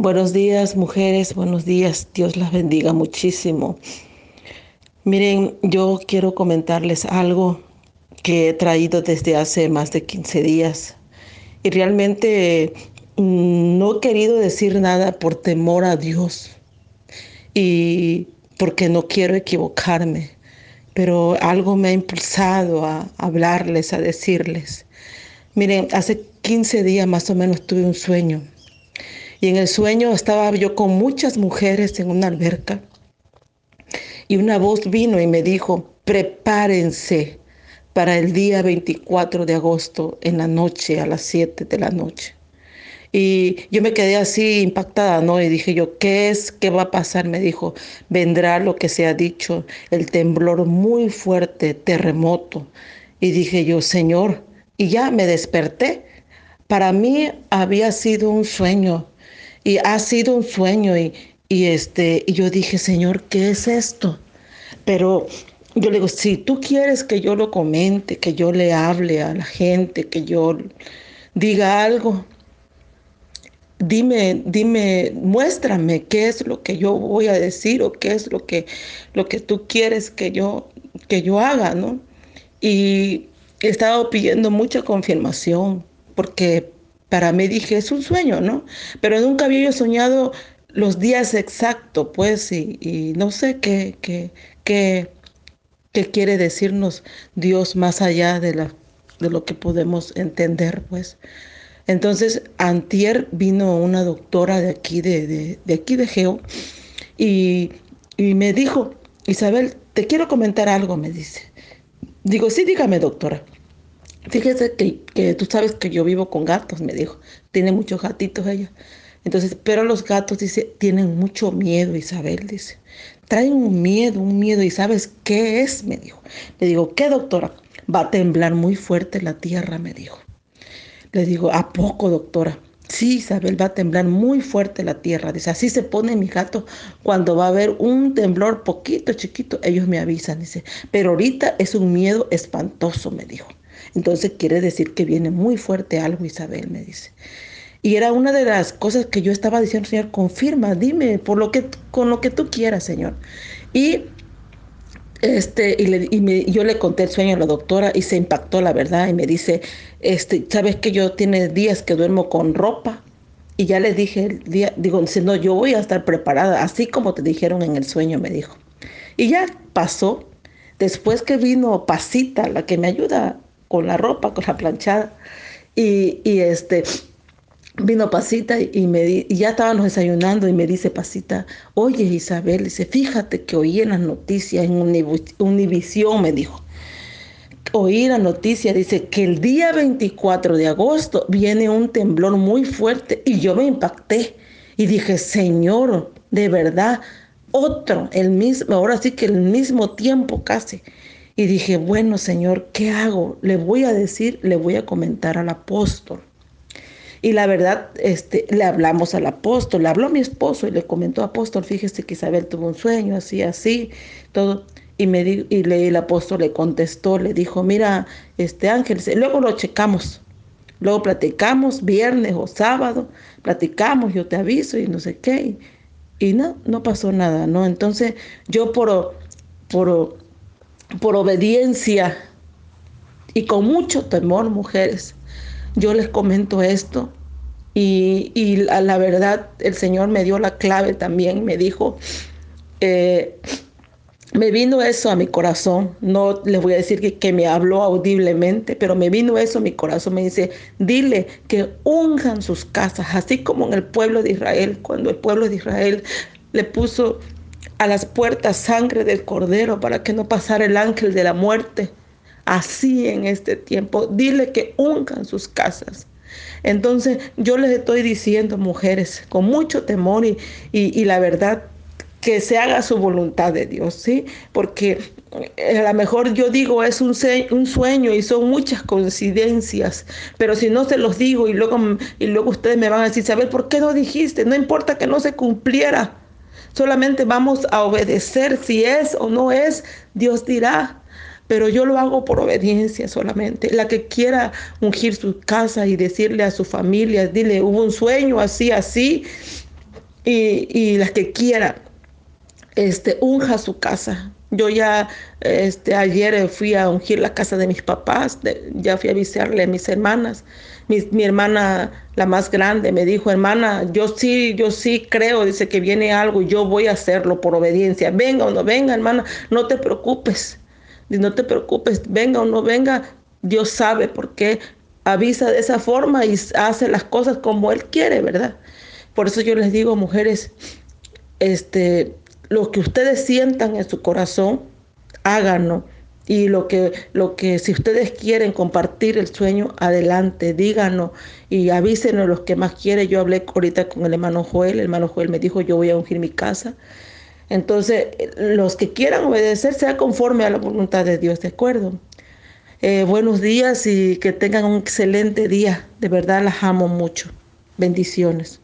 Buenos días, mujeres, buenos días. Dios las bendiga muchísimo. Miren, yo quiero comentarles algo que he traído desde hace más de 15 días. Y realmente mm, no he querido decir nada por temor a Dios y porque no quiero equivocarme. Pero algo me ha impulsado a hablarles, a decirles. Miren, hace 15 días más o menos tuve un sueño y en el sueño estaba yo con muchas mujeres en una alberca. Y una voz vino y me dijo, prepárense para el día 24 de agosto en la noche, a las 7 de la noche. Y yo me quedé así impactada, ¿no? Y dije yo, ¿qué es? ¿Qué va a pasar? Me dijo, vendrá lo que se ha dicho, el temblor muy fuerte, terremoto. Y dije yo, Señor, y ya me desperté. Para mí había sido un sueño, y ha sido un sueño y, y, este, y yo dije, Señor, ¿qué es esto? Pero yo le digo, si tú quieres que yo lo comente, que yo le hable a la gente, que yo diga algo, dime, dime, muéstrame qué es lo que yo voy a decir o qué es lo que, lo que tú quieres que yo, que yo haga, ¿no? Y he estado pidiendo mucha confirmación porque para mí dije, es un sueño, ¿no? Pero nunca había yo soñado los días exactos, pues, y, no sé qué, qué, qué, qué, quiere decirnos Dios más allá de, la, de lo que podemos entender, pues. Entonces, antier vino una doctora de aquí, de, de, aquí de Geo, y, y me dijo, Isabel, te quiero comentar algo, me dice. Digo, sí, dígame, doctora. Fíjese que, tú sabes que yo vivo con gatos, me dijo. Tiene muchos gatitos ella. Entonces, pero los gatos, dice, tienen mucho miedo, Isabel, dice. Traen un miedo, un miedo. ¿Y sabes qué es? Me dijo. Le digo, ¿qué, doctora? Va a temblar muy fuerte la tierra, me dijo. Le digo, ¿a poco, doctora? Sí, Isabel, va a temblar muy fuerte la tierra. Dice, así se pone mi gato cuando va a haber un temblor poquito chiquito. Ellos me avisan, dice. Pero ahorita es un miedo espantoso, me dijo. Entonces quiere decir que viene muy fuerte algo, Isabel, me dice. Y era una de las cosas que yo estaba diciendo, Señor, confirma, dime, por lo que, con lo que tú quieras, Señor. Y, este, y, yo le conté el sueño a la doctora y se impactó la verdad y me dice, este, ¿sabes que yo tiene días que duermo con ropa? Y ya le dije el día, digo, no, yo voy a estar preparada, así como te dijeron en el sueño, me dijo. Y ya pasó. Después que vino Pasita, la que me ayuda con la ropa, con la planchada. Y, este, vino Pasita y, me ya estábamos desayunando y me dice Pasita, oye Isabel, dice, fíjate que oí en las noticias, en Univisión me dijo, oí la noticia, dice que el día 24 de agosto viene un temblor muy fuerte y yo me impacté y dije, Señor, de verdad, otro, el mismo, ahora sí que el mismo tiempo casi. Y dije, bueno, Señor, ¿qué hago? Le voy a decir, le voy a comentar al apóstol. Y la verdad, este, le hablamos al apóstol, le habló mi esposo y le comentó, apóstol, fíjese que Isabel tuvo un sueño, así, así, todo. Y, me y le, el apóstol le contestó, le dijo, mira, este ángel, luego lo checamos, luego platicamos, viernes o sábado, platicamos, yo te aviso y no sé qué. Y, y no, no pasó nada, ¿no? Entonces yo por, por por obediencia y con mucho temor, mujeres. Yo les comento esto y, y la, verdad el Señor me dio la clave también, me dijo, eh, me vino eso a mi corazón, no les voy a decir que, que, me habló audiblemente, pero me vino eso a mi corazón, me dice, dile que unjan sus casas, así como en el pueblo de Israel, cuando el pueblo de Israel le puso a las puertas sangre del cordero para que no pasara el ángel de la muerte. Así en este tiempo, dile que uncan sus casas. Entonces yo les estoy diciendo, mujeres, con mucho temor y, y, la verdad, que se haga su voluntad de Dios, ¿sí? Porque eh, a lo mejor yo digo es un, un, sueño y son muchas coincidencias, pero si no se los digo y luego, y luego ustedes me van a decir, ¿saber por qué no dijiste? No importa que no se cumpliera, Solamente vamos a obedecer si es o no es, Dios dirá. Pero yo lo hago por obediencia solamente. La que quiera ungir su casa y decirle a su familia, dile, hubo un sueño así, así. y, las que quieran, este, unja su casa. Yo ya este, ayer fui a ungir la casa de mis papás, ya fui a visitarle a mis hermanas. Mi, mi, hermana, la más grande, me dijo, hermana, yo sí, yo sí creo, dice que viene algo, yo voy a hacerlo por obediencia. Venga o no venga, hermana, no te preocupes. No te preocupes, venga o no venga, Dios sabe por qué avisa de esa forma y hace las cosas como Él quiere, ¿verdad? Por eso yo les digo, mujeres, este, lo que ustedes sientan en su corazón, háganlo. Y lo que, lo que si ustedes quieren compartir el sueño, adelante, díganos y avísenos los que más quieren. Yo hablé ahorita con el hermano Joel, el hermano Joel me dijo, yo voy a ungir mi casa. Entonces, los que quieran obedecer, sea conforme a la voluntad de Dios, ¿de acuerdo? Eh, buenos días y que tengan un excelente día. De verdad las amo mucho. Bendiciones.